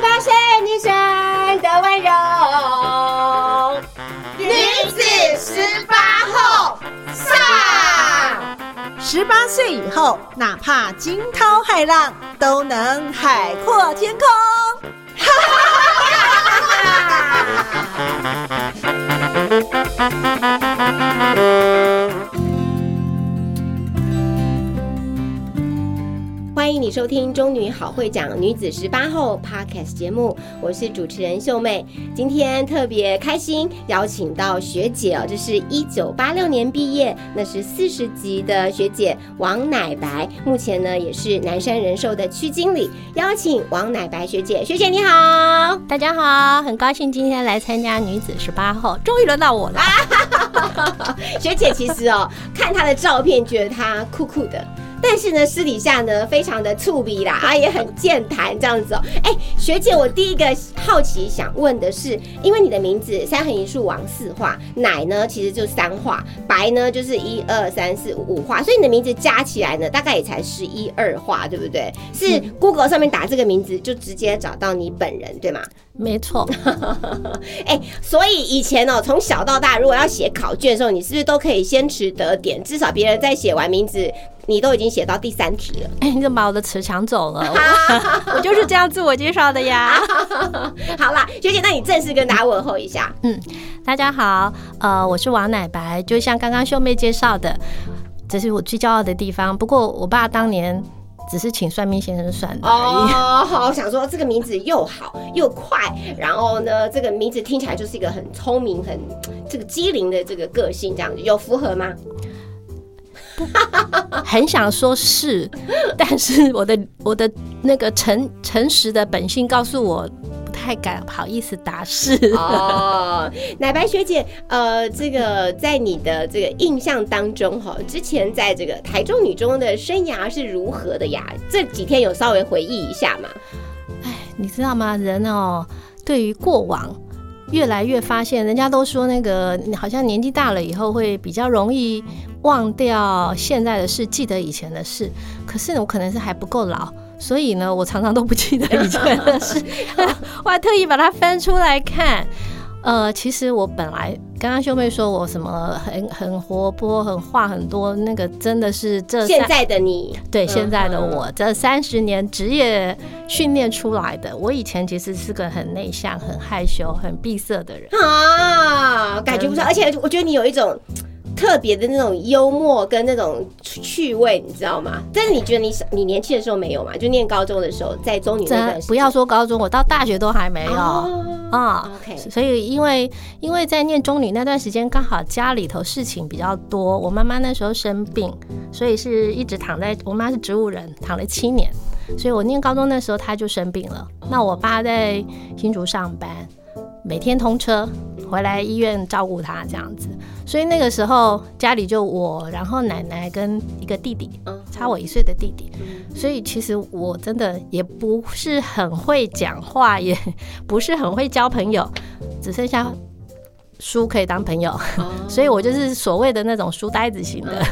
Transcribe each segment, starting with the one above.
十八岁女生的温柔，女子十八后上。十八岁以后，哪怕惊涛骇浪，都能海阔天空。迎你收听《中女好会讲女子十八后》Podcast 节目，我是主持人秀妹。今天特别开心，邀请到学姐哦，这是一九八六年毕业，那是四十级的学姐王乃白，目前呢也是南山人寿的区经理。邀请王乃白学姐，学姐你好，大家好，很高兴今天来参加女子十八号，终于轮到我了。学姐其实哦，看她的照片，觉得她酷酷的。但是呢，私底下呢，非常的粗鄙啦，啊，也很健谈这样子哦。哎，学姐，我第一个好奇想问的是，因为你的名字三横一竖王四画，奶呢其实就三画，白呢就是一二三四五画，所以你的名字加起来呢，大概也才十一二画，对不对？是 Google 上面打这个名字就直接找到你本人，对吗？没错。哎，所以以前哦，从小到大，如果要写考卷的时候，你是不是都可以先取得点？至少别人在写完名字。你都已经写到第三题了，哎，你怎么把我的词抢走了？我就是这样自我介绍的呀。好啦，学姐，那你正式跟大家问候一下。嗯，大家好，呃，我是王乃白，就像刚刚秀妹介绍的，这是我最骄傲的地方。不过我爸当年只是请算命先生算的哦，好，想说这个名字又好又快，然后呢，这个名字听起来就是一个很聪明、很这个机灵的这个个性，这样子有符合吗？很想说是，但是我的我的那个诚诚实的本性告诉我，不太敢好意思答是。哦，奶白学姐，呃，这个在你的这个印象当中哈，之前在这个台中女中的生涯是如何的呀？这几天有稍微回忆一下吗？哎，你知道吗？人哦，对于过往。越来越发现，人家都说那个好像年纪大了以后会比较容易忘掉现在的事，记得以前的事。可是我可能是还不够老，所以呢，我常常都不记得以前的事。我还特意把它翻出来看。呃，其实我本来刚刚秀妹说我什么很很活泼，很话很多，那个真的是这现在的你，对现在的我，这三十年职业训练出来的。我以前其实是个很内向、很害羞、很闭塞的人啊，感觉不错。而且我觉得你有一种。特别的那种幽默跟那种趣味，你知道吗？但是你觉得你你年轻的时候没有嘛？就念高中的时候，在中女那段时间，不要说高中，我到大学都还没有啊。OK，所以因为因为在念中女那段时间，刚好家里头事情比较多，我妈妈那时候生病，所以是一直躺在我妈是植物人，躺了七年，所以我念高中那时候她就生病了。那我爸在新竹上班，每天通车回来医院照顾他这样子。所以那个时候家里就我，然后奶奶跟一个弟弟，差我一岁的弟弟。所以其实我真的也不是很会讲话，也 不是很会交朋友，只剩下。书可以当朋友，所以我就是所谓的那种书呆子型的。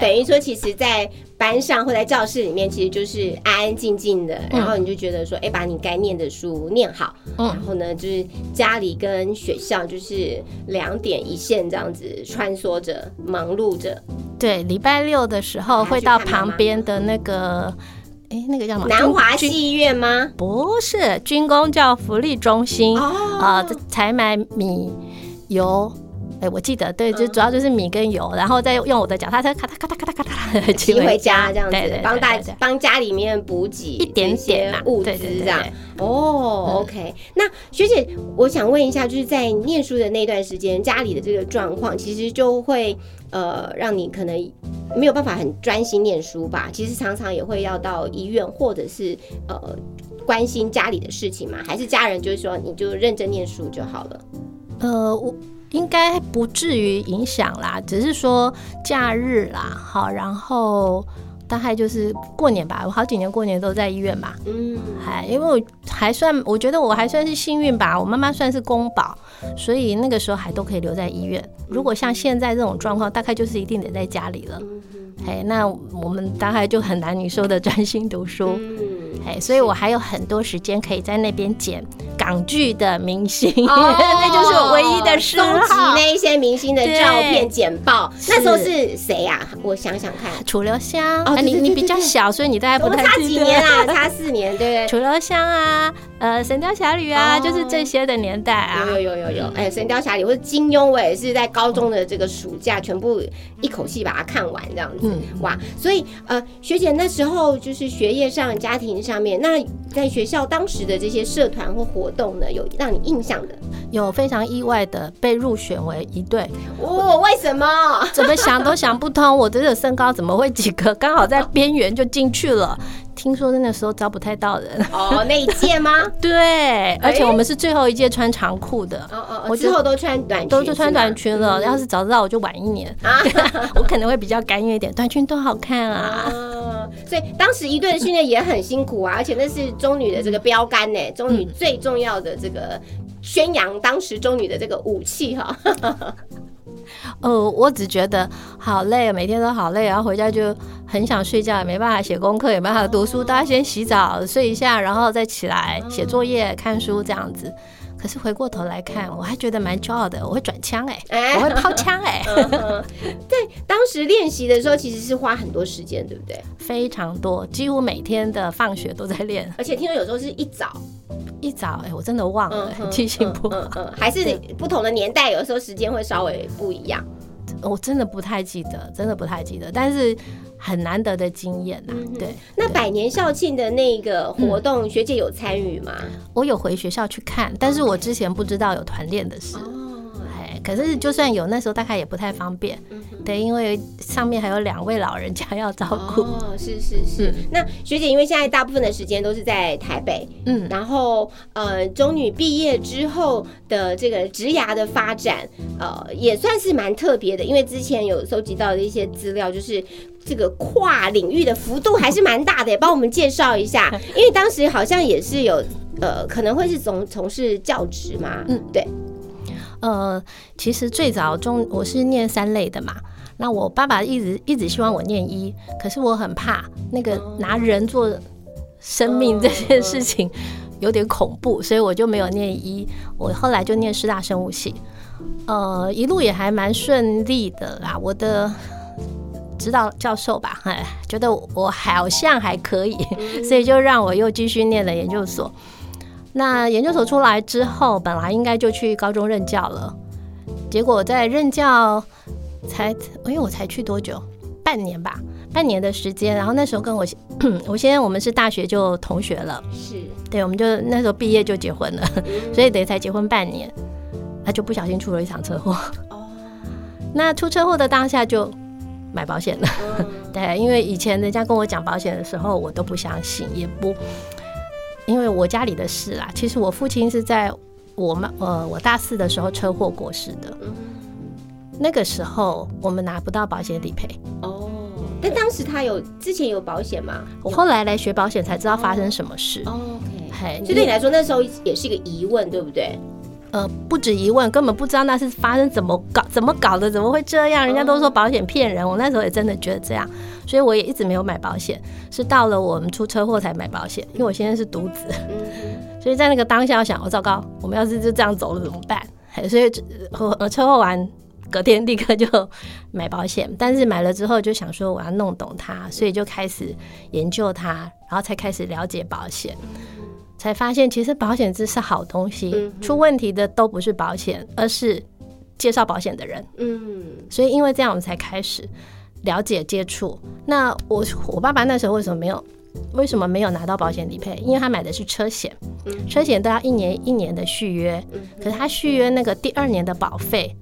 等于说，其实，在班上或在教室里面，其实就是安安静静的，然后你就觉得说，哎，把你该念的书念好。然后呢，就是家里跟学校就是两点一线这样子穿梭着，忙碌着。对，礼拜六的时候会到旁边的那个，哎，那个叫什么？南华戏院吗？不是，军工叫福利中心啊，采买米。油，哎，我记得，对，就主要就是米跟油，然后再用我的脚踏车咔嗒咔嗒咔嗒咔嗒 骑回家，这样子，帮大帮家里面补给一点点物资，这样。哦，OK。那学姐，我想问一下，就是在念书的那段时间，家里的这个状况，其实就会呃，让你可能没有办法很专心念书吧？其实常常也会要到医院，或者是呃，关心家里的事情嘛？还是家人就是说，你就认真念书就好了？呃，我应该不至于影响啦，只是说假日啦，好，然后大概就是过年吧，我好几年过年都在医院嘛。嗯，还因为我还算，我觉得我还算是幸运吧。我妈妈算是公保，所以那个时候还都可以留在医院。如果像现在这种状况，大概就是一定得在家里了。哎，那我们大概就很难你说的专心读书。哎，所以我还有很多时间可以在那边剪港剧的明星，那就是我唯一的事。收集那一些明星的照片剪报，那时候是谁呀？我想想看，楚留香。哦，你你比较小，所以你大概不太差几年啊？差四年，对不对？楚留香啊，呃，《神雕侠侣》啊，就是这些的年代啊。有有有有有，哎，《神雕侠侣》或者金庸，我也是在高中的这个暑假全部一口气把它看完，这样子。哇，所以呃，学姐那时候就是学业上、家庭上。面那在学校当时的这些社团或活动呢，有让你印象的？有非常意外的被入选为一队，哦，为什么？怎么想都想不通，我这个身高怎么会几个刚好在边缘就进去了？听说那时候招不太到人哦，那一届吗？对，而且我们是最后一届穿长裤的，哦哦，我之后都穿短裙，都是穿短裙了。要是早知道我就晚一年啊，我可能会比较甘愿一点，短裙多好看啊。所以当时一队的训练也很辛苦啊，而且那是中女的这个标杆呢，中女最重要的这个宣扬当时中女的这个武器哈。哦，我只觉得好累，每天都好累，然后回家就很想睡觉，也没办法写功课，也没办法读书，大家先洗澡睡一下，然后再起来写作业、看书这样子。可是回过头来看，我还觉得蛮骄傲的。我会转枪哎，我会抛枪哎。在当时练习的时候，其实是花很多时间，对不对？非常多，几乎每天的放学都在练。而且听说有时候是一早一早，哎，我真的忘了，记性不好。还是不同的年代，有时候时间会稍微不一样。我真的不太记得，真的不太记得，但是很难得的经验呐。对，那百年校庆的那个活动，学姐有参与吗？我有回学校去看，但是我之前不知道有团练的事。可是就算有，那时候大概也不太方便，对，因为上面还有两位老人家要照顾。哦，是是是。那学姐，因为现在大部分的时间都是在台北，嗯，然后呃，中女毕业之后的这个职涯的发展，呃，也算是蛮特别的，因为之前有收集到的一些资料，就是这个跨领域的幅度还是蛮大的，帮我们介绍一下。因为当时好像也是有，呃，可能会是从从事教职嘛，嗯，对。呃，其实最早中我是念三类的嘛，那我爸爸一直一直希望我念医，可是我很怕那个拿人做生命这件事情有点恐怖，所以我就没有念医。我后来就念师大生物系，呃，一路也还蛮顺利的啦。我的指导教授吧，哎，觉得我好像还可以，所以就让我又继续念了研究所。那研究所出来之后，本来应该就去高中任教了，结果在任教才，因为我才去多久，半年吧，半年的时间。然后那时候跟我，我现在我们是大学就同学了，是对，我们就那时候毕业就结婚了，所以等于才结婚半年，他就不小心出了一场车祸。哦，那出车祸的当下就买保险了，对，因为以前人家跟我讲保险的时候，我都不相信，也不。因为我家里的事啦，其实我父亲是在我妈呃我大四的时候车祸过世的。那个时候我们拿不到保险理赔。哦，但当时他有之前有保险吗？我后来来学保险才知道发生什么事。OK，嘿，所以对你来说那时候也是一个疑问，对不对？呃，不止疑问，根本不知道那是发生怎么搞，怎么搞的，怎么会这样？人家都说保险骗人，我那时候也真的觉得这样，所以我也一直没有买保险，是到了我们出车祸才买保险，因为我现在是独子，所以在那个当下，我想，我糟糕，我们要是就这样走了怎么办？所以我车祸完隔天立刻就买保险，但是买了之后就想说我要弄懂它，所以就开始研究它，然后才开始了解保险。才发现，其实保险资是好东西。出问题的都不是保险，而是介绍保险的人。嗯，所以因为这样，我们才开始了解接触。那我我爸爸那时候为什么没有？为什么没有拿到保险理赔？因为他买的是车险，车险都要一年一年的续约，可是他续约那个第二年的保费。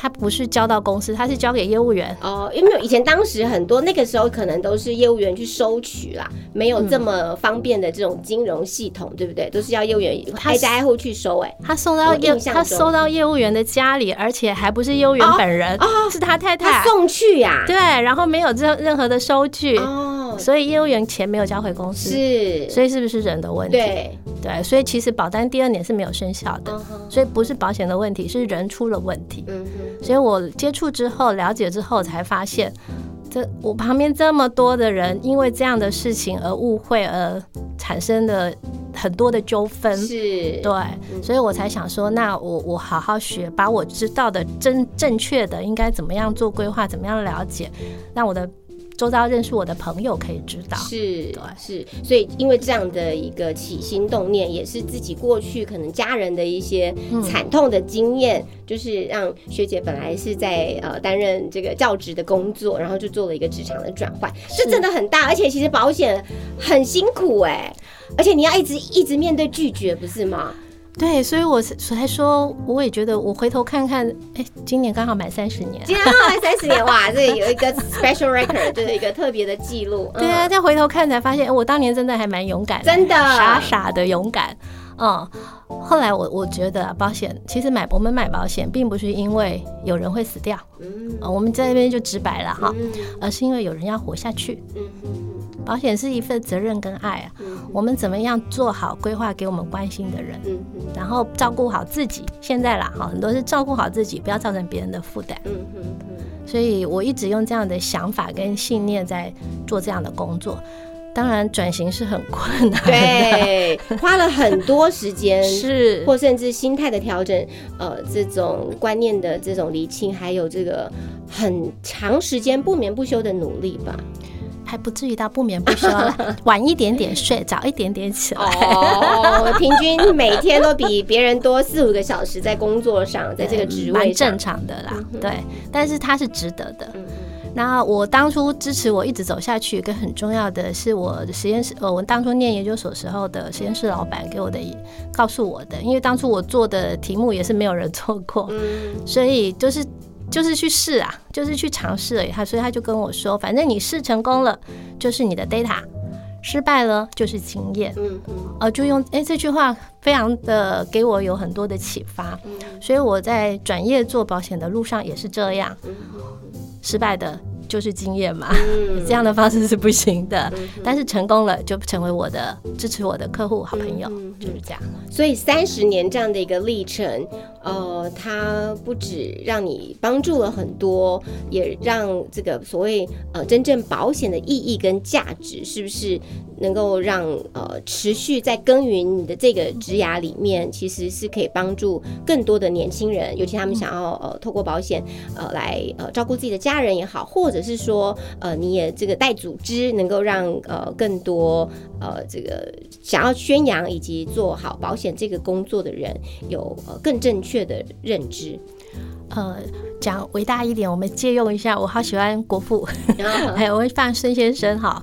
他不是交到公司，他是交给业务员哦。因为以前当时很多那个时候可能都是业务员去收取啦，没有这么方便的这种金融系统，对不对？都是要业务员挨家挨户去收。哎，他送到业，他收到业务员的家里，而且还不是业务员本人，哦是他太太送去呀。对，然后没有任任何的收据。哦。哦，所以业务员钱没有交回公司，是，所以是不是人的问题？对对，所以其实保单第二年是没有生效的，所以不是保险的问题，是人出了问题。嗯哼，所以我接触之后了解之后才发现。这我旁边这么多的人，因为这样的事情而误会而产生的很多的纠纷，是对，所以我才想说，那我我好好学，把我知道的真正确的应该怎么样做规划，怎么样了解，让我的。周遭认识我的朋友可以知道，是，是，所以因为这样的一个起心动念，也是自己过去可能家人的一些惨痛的经验，就是让学姐本来是在呃担任这个教职的工作，然后就做了一个职场的转换，这真的很大，而且其实保险很辛苦哎，而且你要一直一直面对拒绝，不是吗？对，所以我才说，我也觉得，我回头看看，哎，今年刚好满三十年，今年刚好满三十年，哇，这有一个 special record，就是一个特别的记录。对啊，再回头看才发现，我当年真的还蛮勇敢，真的傻傻的勇敢。嗯，后来我我觉得保险其实买我们买保险，并不是因为有人会死掉，嗯，我们在那边就直白了哈，而是因为有人要活下去。嗯。保险是一份责任跟爱啊，我们怎么样做好规划给我们关心的人，然后照顾好自己。现在啦，哈，很多是照顾好自己，不要造成别人的负担。嗯所以我一直用这样的想法跟信念在做这样的工作。当然，转型是很困难，对，花了很多时间，是或甚至心态的调整，呃，这种观念的这种厘清，还有这个很长时间不眠不休的努力吧。还不至于到不眠不休了，晚一点点睡，早一点点起来。哦，平均每天都比别人多四五个小时在工作上，在这个职位蛮正常的啦。对，但是它是值得的。那我当初支持我一直走下去，一个很重要的是我的实验室，呃，我当初念研究所时候的实验室老板给我的告诉我的，因为当初我做的题目也是没有人做过，所以就是。就是去试啊，就是去尝试而已。他所以他就跟我说，反正你试成功了，就是你的 data；失败了，就是经验。嗯嗯。呃，就用哎这句话，非常的给我有很多的启发。嗯。所以我在转业做保险的路上也是这样。失败的。就是经验嘛，这样的方式是不行的。但是成功了，就成为我的支持我的客户、好朋友，就是这样。所以三十年这样的一个历程，呃，它不止让你帮助了很多，也让这个所谓呃真正保险的意义跟价值，是不是能够让呃持续在耕耘你的这个职涯里面，其实是可以帮助更多的年轻人，尤其他们想要呃透过保险呃来呃照顾自己的家人也好，或者是说，呃，你也这个带组织，能够让呃更多呃这个想要宣扬以及做好保险这个工作的人，有呃更正确的认知。呃，讲伟大一点，我们借用一下，我好喜欢国父，还有 我会放孙先生哈，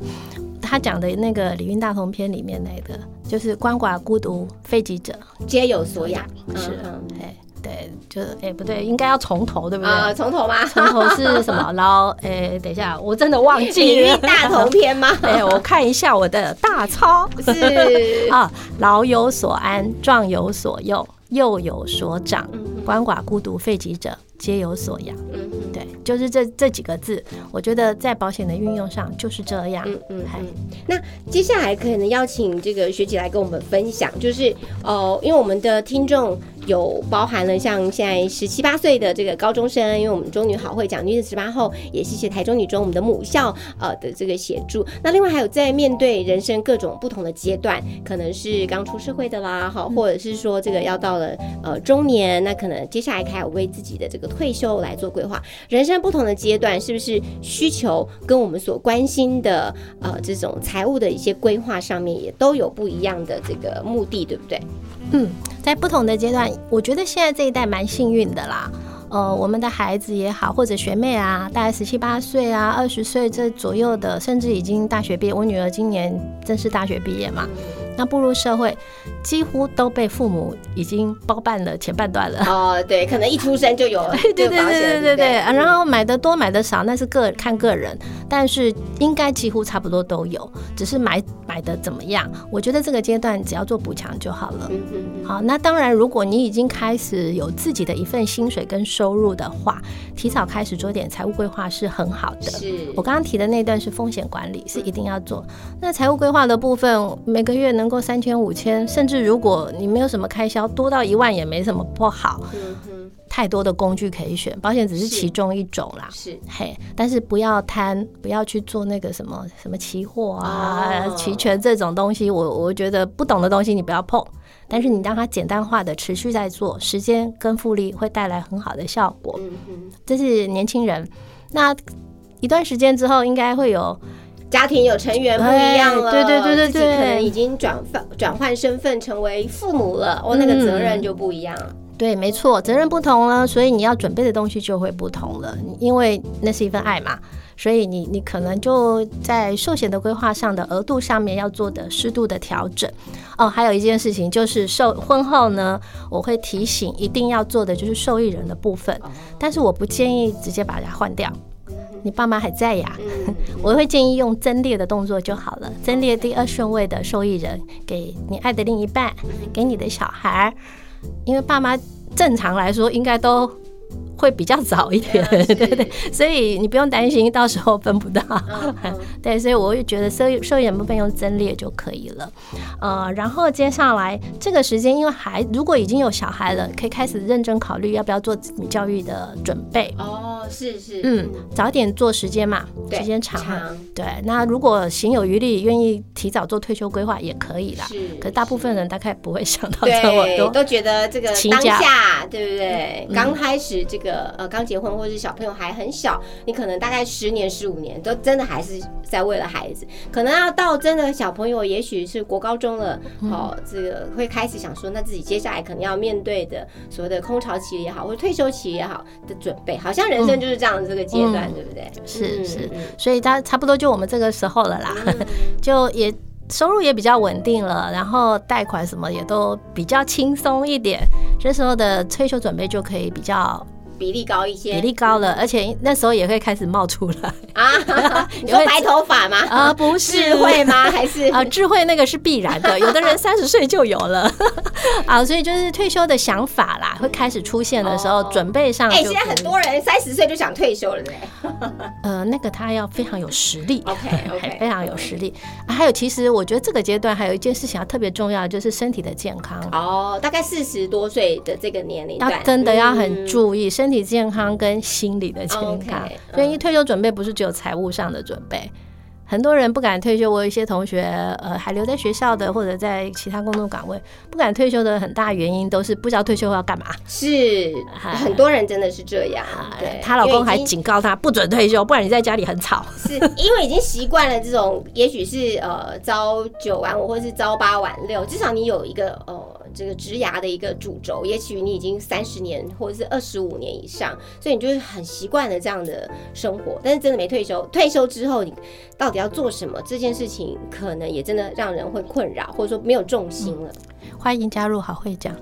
他讲的那个《礼运大同篇》里面那个，就是鳏寡孤独废疾者皆有所养，是，哎。对，就是哎，不对，应该要从头，对不对？啊，从头吗？从头是什么？老哎，等一下，我真的忘记了。大同篇吗？哎，我看一下我的大抄。是 啊，老有所安，壮有所用，幼有所长，鳏寡孤独废疾者，皆有所养。嗯，对，就是这这几个字，我觉得在保险的运用上就是这样。嗯嗯，那接下来可能邀请这个学姐来跟我们分享，就是哦，因为我们的听众。有包含了像现在十七八岁的这个高中生，因为我们中女好会讲女子十八后，也谢谢台中女中我们的母校呃的这个协助。那另外还有在面对人生各种不同的阶段，可能是刚出社会的啦，好，或者是说这个要到了呃中年，那可能接下来开始为自己的这个退休来做规划。人生不同的阶段，是不是需求跟我们所关心的呃这种财务的一些规划上面也都有不一样的这个目的，对不对？嗯，在不同的阶段，我觉得现在这一代蛮幸运的啦。呃，我们的孩子也好，或者学妹啊，大概十七八岁啊，二十岁这左右的，甚至已经大学毕业。我女儿今年正式大学毕业嘛，那步入社会，几乎都被父母已经包办了前半段了。哦，对，可能一出生就有 对对对对对对啊，然后买的多买的少那是个看个人，但是应该几乎差不多都有，只是买买的怎么样？我觉得这个阶段只要做补强就好了。嗯嗯好，那当然，如果你已经开始有自己的一份薪水跟收入的话，提早开始做点财务规划是很好的。是我刚刚提的那段是风险管理，是一定要做。那财务规划的部分，每个月能够三千五千，甚至如果你没有什么开销，多到一万也没什么不好。嗯哼，太多的工具可以选，保险只是其中一种啦。是嘿，但是不要贪，不要去做那个什么什么期货啊、期权这种东西。我我觉得不懂的东西你不要碰，但是你让它简单化的持续在做，时间跟复利会带来很好的效果。这是年轻人。那一段时间之后，应该会有。家庭有成员不一样了，对对对对对，可能已经转换转换身份成为父母了，哦，那个责任就不一样了。对，没错，责任不同了，所以你要准备的东西就会不同了。因为那是一份爱嘛，所以你你可能就在寿险的规划上的额度上面要做的适度的调整。哦，还有一件事情就是受婚后呢，我会提醒一定要做的就是受益人的部分，但是我不建议直接把它换掉。你爸妈还在呀？我会建议用增列的动作就好了。增列第二顺位的受益人，给你爱的另一半，给你的小孩，因为爸妈正常来说应该都。会比较早一点，对对，所以你不用担心到时候分不到，对，所以我也觉得收收眼部分用增列就可以了，呃，然后接下来这个时间，因为孩如果已经有小孩了，可以开始认真考虑要不要做子女教育的准备。哦，是是，嗯，早点做时间嘛，时间长，对，那如果行有余力，愿意提早做退休规划也可以啦。是，可大部分人大概不会想到这么多，都觉得这个当下对不对？刚开始这个。个呃，刚结婚或者是小朋友还很小，你可能大概十年、十五年都真的还是在为了孩子，可能要到真的小朋友，也许是国高中了，哦，这个会开始想说，那自己接下来可能要面对的所谓的空巢期也好，或者退休期也好的准备，好像人生就是这样的这个阶段，对不对？是是，所以他差不多就我们这个时候了啦，就也收入也比较稳定了，然后贷款什么也都比较轻松一点，这时候的退休准备就可以比较。比例高一些，比例高了，而且那时候也会开始冒出来啊！有白头发吗？啊，不是智慧吗？还是啊，智慧那个是必然的，有的人三十岁就有了啊，所以就是退休的想法啦，会开始出现的时候，准备上。哎，现在很多人三十岁就想退休了，呢呃，那个他要非常有实力，OK OK，非常有实力。还有，其实我觉得这个阶段还有一件事情要特别重要，就是身体的健康。哦，大概四十多岁的这个年龄，要真的要很注意身。身体健康跟心理的健康，所以退休准备不是只有财务上的准备。很多人不敢退休，我有一些同学，呃，还留在学校的，或者在其他工作岗位不敢退休的很大原因，都是不知道退休后要干嘛。是，很多人真的是这样。对，她老公还警告她不准退休，不然你在家里很吵。是因为已经习惯了这种，也许是呃朝九晚五，或者是朝八晚六，至少你有一个呃。这个职涯的一个主轴，也许你已经三十年或者是二十五年以上，所以你就是很习惯了这样的生活。但是真的没退休，退休之后你到底要做什么？这件事情可能也真的让人会困扰，或者说没有重心了。欢迎加入好会讲，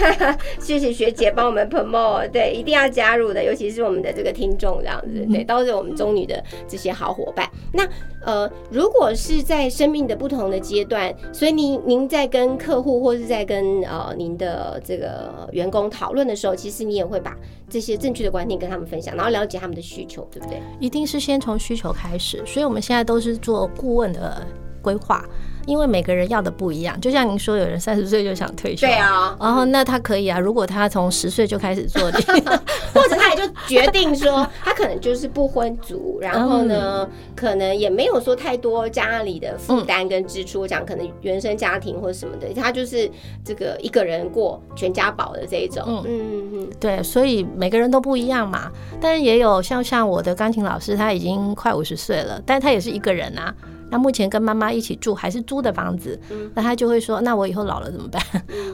谢谢学姐帮我们 promote，对，一定要加入的，尤其是我们的这个听众这样子，对，都是我们中女的这些好伙伴。那呃，如果是在生命的不同的阶段，所以您您在跟客户或是在跟呃您的这个员工讨论的时候，其实你也会把这些正确的观念跟他们分享，然后了解他们的需求，对不对？一定是先从需求开始，所以我们现在都是做顾问的规划。因为每个人要的不一样，就像您说，有人三十岁就想退休，对啊，然后那他可以啊，如果他从十岁就开始做，就决定说，他可能就是不婚族，然后呢，可能也没有说太多家里的负担跟支出，讲可能原生家庭或者什么的，他就是这个一个人过全家宝的这一种，嗯。嗯嗯，对，所以每个人都不一样嘛，但是也有像像我的钢琴老师，他已经快五十岁了，但他也是一个人啊。那目前跟妈妈一起住还是租的房子，那他就会说：“那我以后老了怎么办？”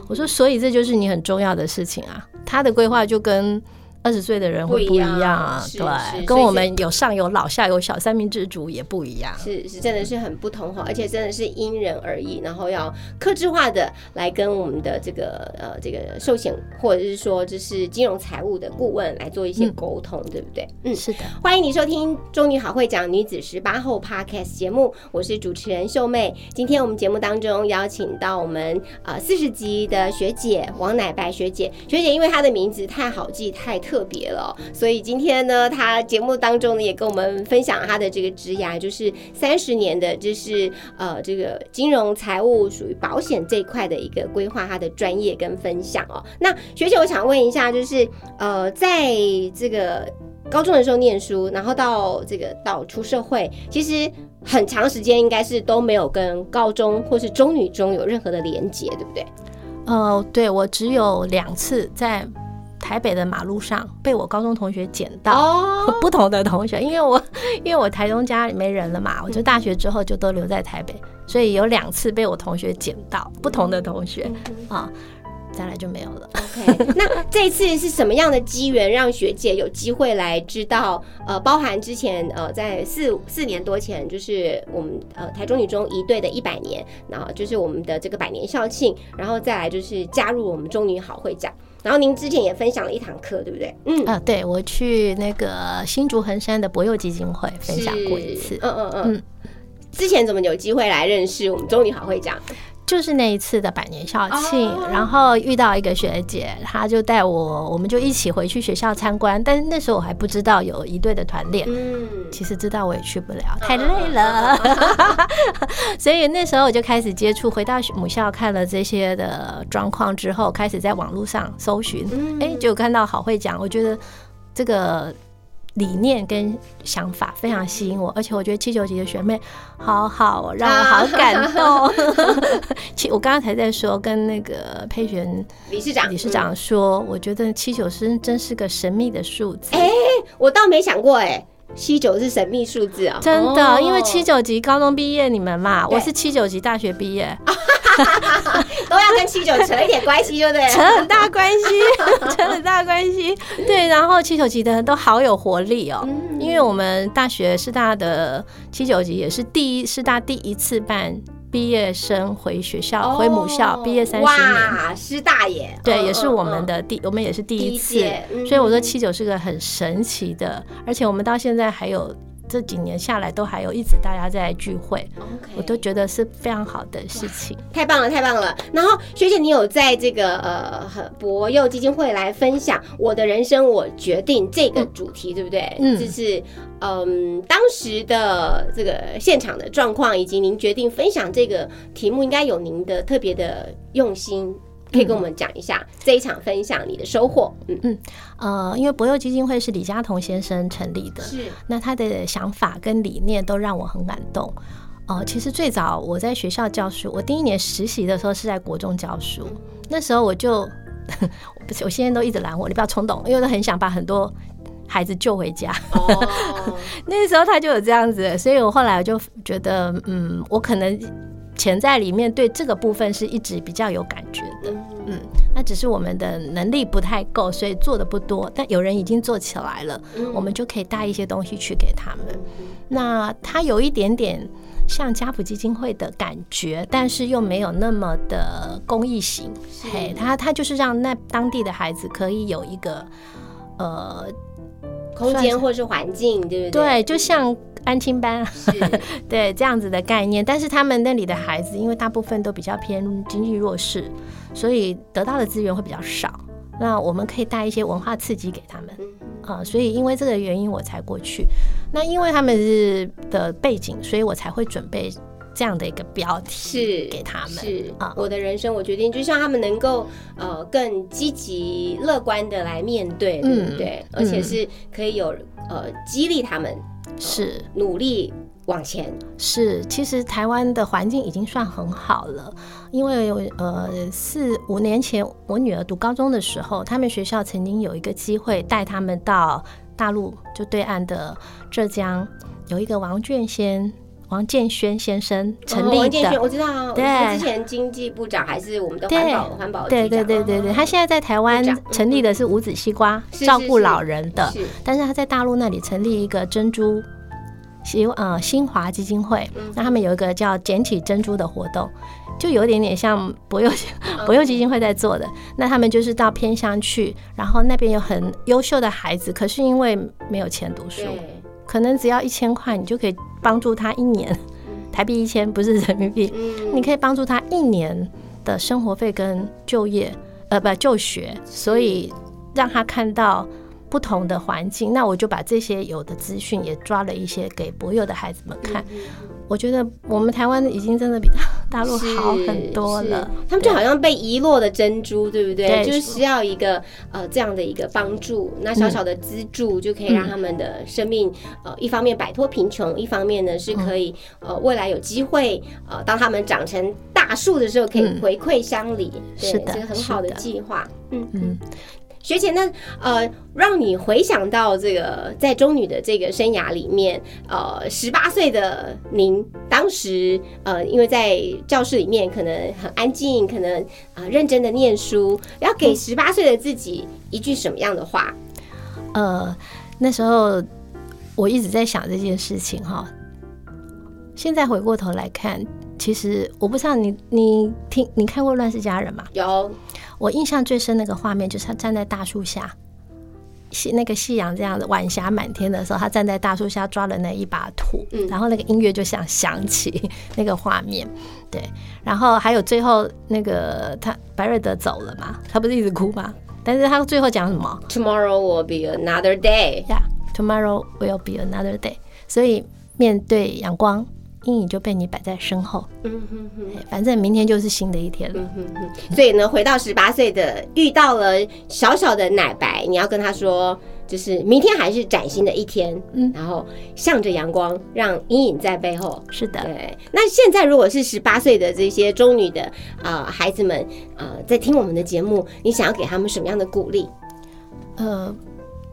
我说：“所以这就是你很重要的事情啊。”他的规划就跟二十岁的人会不一样啊，对，跟我们有上有老下有小三明治族也不一样，是是真的是很不同哈，而且真的是因人而异，然后要克制化的来跟我们的这个呃这个寿险或者是说就是金融财务的顾问来做一些沟通，对不对？嗯，是的，欢迎你收听中女好会讲女子十八后 Podcast 节目，我是主持人秀妹，今天我们节目当中邀请到我们呃四十级的学姐王乃白学姐，学姐因为她的名字太好记太。特特别了，所以今天呢，他节目当中呢也跟我们分享他的这个职涯，就是三十年的，就是呃这个金融财务属于保险这一块的一个规划，他的专业跟分享哦。那学姐，我想问一下，就是呃在这个高中的时候念书，然后到这个到出社会，其实很长时间应该是都没有跟高中或是中女中有任何的连接，对不对？呃，对我只有两次在。台北的马路上被我高中同学捡到，哦 不同的同学，因为我 因为我台中家里没人了嘛，我就大学之后就都留在台北，所以有两次被我同学捡到，不同的同学啊，再来就没有了。OK，那这次是什么样的机缘让学姐有机会来知道？呃，包含之前呃在四四年多前，就是我们呃台中女中一队的一百年，然后就是我们的这个百年校庆，然后再来就是加入我们中女好会长。然后您之前也分享了一堂课，对不对？嗯啊，对我去那个新竹恒山的博幼基金会分享过一次。嗯嗯嗯。之前怎么有机会来认识我们中女好会长？就是那一次的百年校庆，然后遇到一个学姐，她就带我，我们就一起回去学校参观。但是那时候我还不知道有一队的团练，嗯，其实知道我也去不了，太累了。所以那时候我就开始接触，回到母校看了这些的状况之后，开始在网络上搜寻，哎，就看到好会讲，我觉得这个。理念跟想法非常吸引我，而且我觉得七九级的学妹好好，让我好感动。其，我刚刚才在说跟那个佩璇理事长理事长说，我觉得七九是真是个神秘的数字。哎，我倒没想过，哎。七九是神秘数字啊，真的，因为七九级高中毕业，你们嘛，我是七九级大学毕业，都要跟七九扯一点关系，对不对？扯很大关系，扯很大关系。对，然后七九级的人都好有活力哦，因为我们大学师大的七九级也是第一师大第一次办。毕业生回学校，回母校毕业三十年，哇，师大爷，对，也是我们的第，我们也是第一次，所以我说七九是个很神奇的，而且我们到现在还有。这几年下来，都还有一直大家在聚会，我都觉得是非常好的事情。太棒了，太棒了！然后学姐，你有在这个呃博幼基金会来分享我的人生我决定这个主题，对不对？嗯，就是嗯，当时的这个现场的状况，以及您决定分享这个题目，应该有您的特别的用心。可以跟我们讲一下这一场分享你的收获。嗯嗯，呃，因为博幼基金会是李嘉彤先生成立的，是那他的想法跟理念都让我很感动。哦，其实最早我在学校教书，我第一年实习的时候是在国中教书，那时候我就，不是，我现在都一直拦我，你不要冲动，因为我很想把很多孩子救回家。哦，那时候他就有这样子，所以我后来我就觉得，嗯，我可能。潜在里面对这个部分是一直比较有感觉的，嗯，那只是我们的能力不太够，所以做的不多。但有人已经做起来了，我们就可以带一些东西去给他们。那它有一点点像家谱基金会的感觉，但是又没有那么的公益型。嘿，他他就是让那当地的孩子可以有一个呃空间或是环境，对不对？对，就像。安亲班，对这样子的概念，但是他们那里的孩子，因为大部分都比较偏经济弱势，所以得到的资源会比较少。那我们可以带一些文化刺激给他们，啊，所以因为这个原因我才过去。那因为他们是的背景，所以我才会准备这样的一个标题是给他们。是啊，我的人生我决定，就像他们能够呃更积极乐观的来面对，对不对？而且是可以有呃激励他们。是。努力往前，是其实台湾的环境已经算很好了，因为呃四五年前我女儿读高中的时候，他们学校曾经有一个机会带他们到大陆，就对岸的浙江有一个王俊先王建轩先生成立王建轩的。我知道，对。之前经济部长还是我们的环保环保对对对对对，他现在在台湾成立的是五子西瓜是照顾老人的，是。但是他在大陆那里成立一个珍珠新呃新华基金会，那他们有一个叫捡起珍珠的活动，就有点点像博幼 博幼基金会在做的。那他们就是到偏乡去，然后那边有很优秀的孩子，可是因为没有钱读书，对，可能只要一千块，你就可以帮助他一年，台币一千不是人民币，嗯你可以帮助他一年的生活费跟就业，呃，不就学，所以让他看到不同的环境。那我就把这些有的资讯也抓了一些给博友的孩子们看。我觉得我们台湾已经真的比大大陆 好很多了。他们就好像被遗落的珍珠，对不对？对就是需要一个呃这样的一个帮助，那小小的资助就可以让他们的生命呃一方面摆脱贫穷，一方面呢是可以呃未来有机会呃当他们长成大树的时候，可以回馈乡里。对是的这个很好的计划。嗯嗯嗯。学姐，那呃，让你回想到这个在中女的这个生涯里面，呃，十八岁的您，当时呃，因为在教室里面可能很安静，可能啊、呃认真的念书，要给十八岁的自己一句什么样的话？呃，那时候我一直在想这件事情哈。现在回过头来看，其实我不知道你你听你看过《乱世佳人》吗？有我印象最深那个画面就是他站在大树下，夕那个夕阳这样的晚霞满天的时候，他站在大树下抓了那一把土，嗯然后那个音乐就想响起那个画面，对，然后还有最后那个他白瑞德走了嘛，他不是一直哭吗？但是他最后讲什么 Tomorrow will be another day。？Yeah，tomorrow will be another day。所以面对阳光，阴影就被你摆在身后，嗯哼哼。哎反正明天就是新的一天了。嗯哼哼，所以呢，回到十八岁的遇到了小小的奶白，你要跟他说，就是明天还是崭新的一天，嗯然后向着阳光，让阴影在背后。是的，对，那现在如果是十八岁的这些中女的啊、呃孩子们啊、呃在听我们的节目，你想要给他们什么样的鼓励？呃，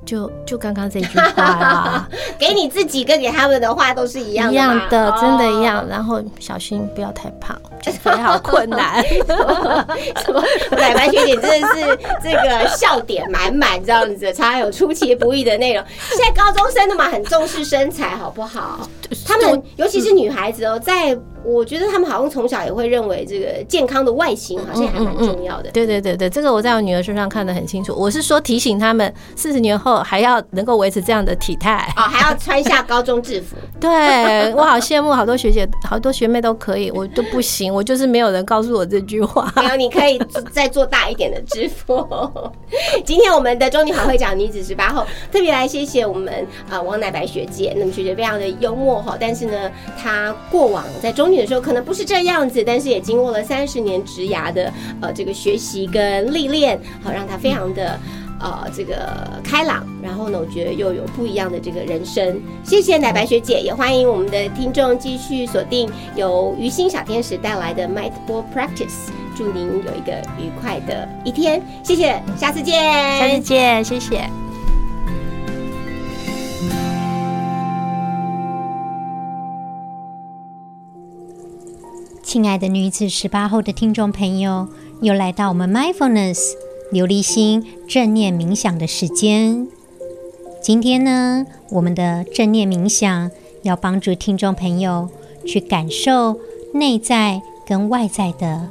就就刚刚这句话啦。给你自己跟给他们的话都是一样的一，样的，真的一哦样。然后小心不要太胖，减肥好困难。什么奶白学姐真的是 这个笑点满满，这样子，常常有出其不意的内容。现在高中生的嘛，很重视身材，好不好？他们尤其是女孩子哦，在我觉得他们好像从小也会认为这个健康的外形好像还蛮重要的。对对对对，这个我在我女儿身上看得很清楚。我是说提醒他们，四十年后还要能够维持这样的体态。哦，还要穿下高中制服，对我好羡慕，好多学姐、好多学妹都可以，我都不行，我就是没有人告诉我这句话。没有，你可以再做大一点的制服。今天我们的中女好会长女子十八后特别来谢谢我们呃王乃白学姐，那么学姐非常的幽默哈，但是呢，她过往在中女的时候可能不是这样子，但是也经过了三十年职涯的呃这个学习跟历练，好让她非常的。呃，这个开朗，然后呢，我觉得又有不一样的这个人生。谢谢奶白学姐，也欢迎我们的听众继续锁定由于心小天使带来的 Might Ball Practice。祝您有一个愉快的一天，谢谢，下次见，下次见，谢谢。亲爱的女子十八后的听众朋友，又来到我们 mindfulness 琉璃心正念冥想的时间。今天呢，我们的正念冥想要帮助听众朋友去感受内在跟外在的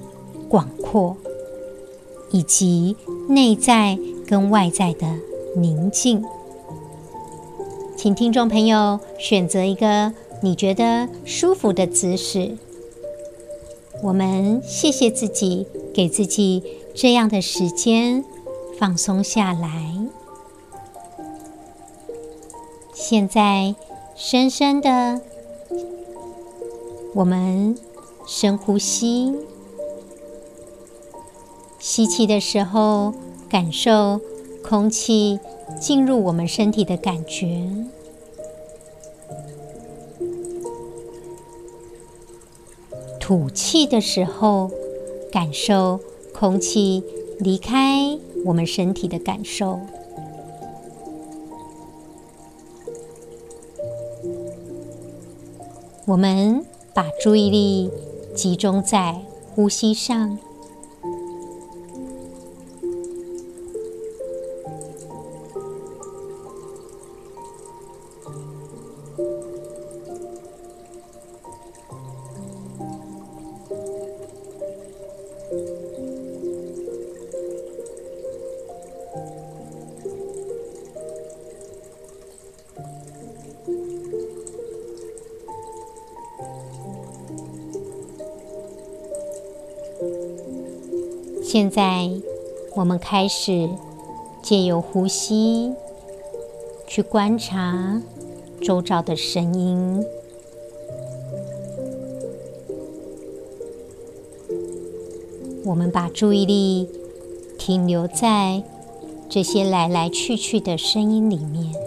广阔，以及内在跟外在的宁静。请听众朋友选择一个你觉得舒服的姿势。我们谢谢自己，给自己这样的时间放松下来。现在，深深的，我们深呼吸，吸气的时候，感受空气进入我们身体的感觉。吐气的时候，感受空气离开我们身体的感受。我们把注意力集中在呼吸上。在，我们开始借由呼吸去观察周遭的声音。我们把注意力停留在这些来来去去的声音里面。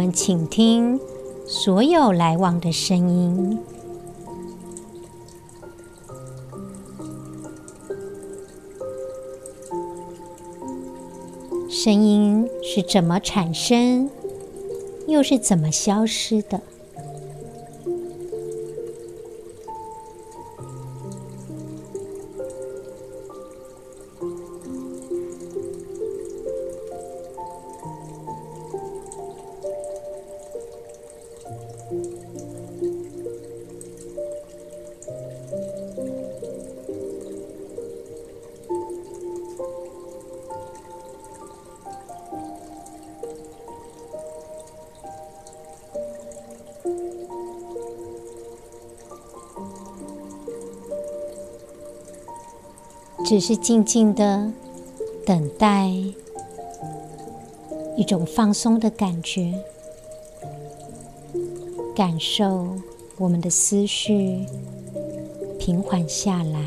我们请听所有来往的声音，声音是怎么产生，又是怎么消失的？只是静静的等待，一种放松的感觉，感受我们的思绪平缓下来。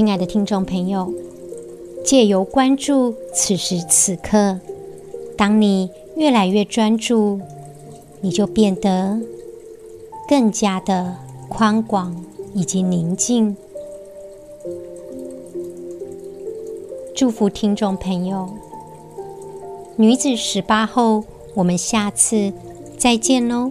亲爱的听众朋友，借由关注此时此刻，当你越来越专注，你就变得更加的宽广以及宁静。祝福听众朋友，女子十八后，我们下次再见喽。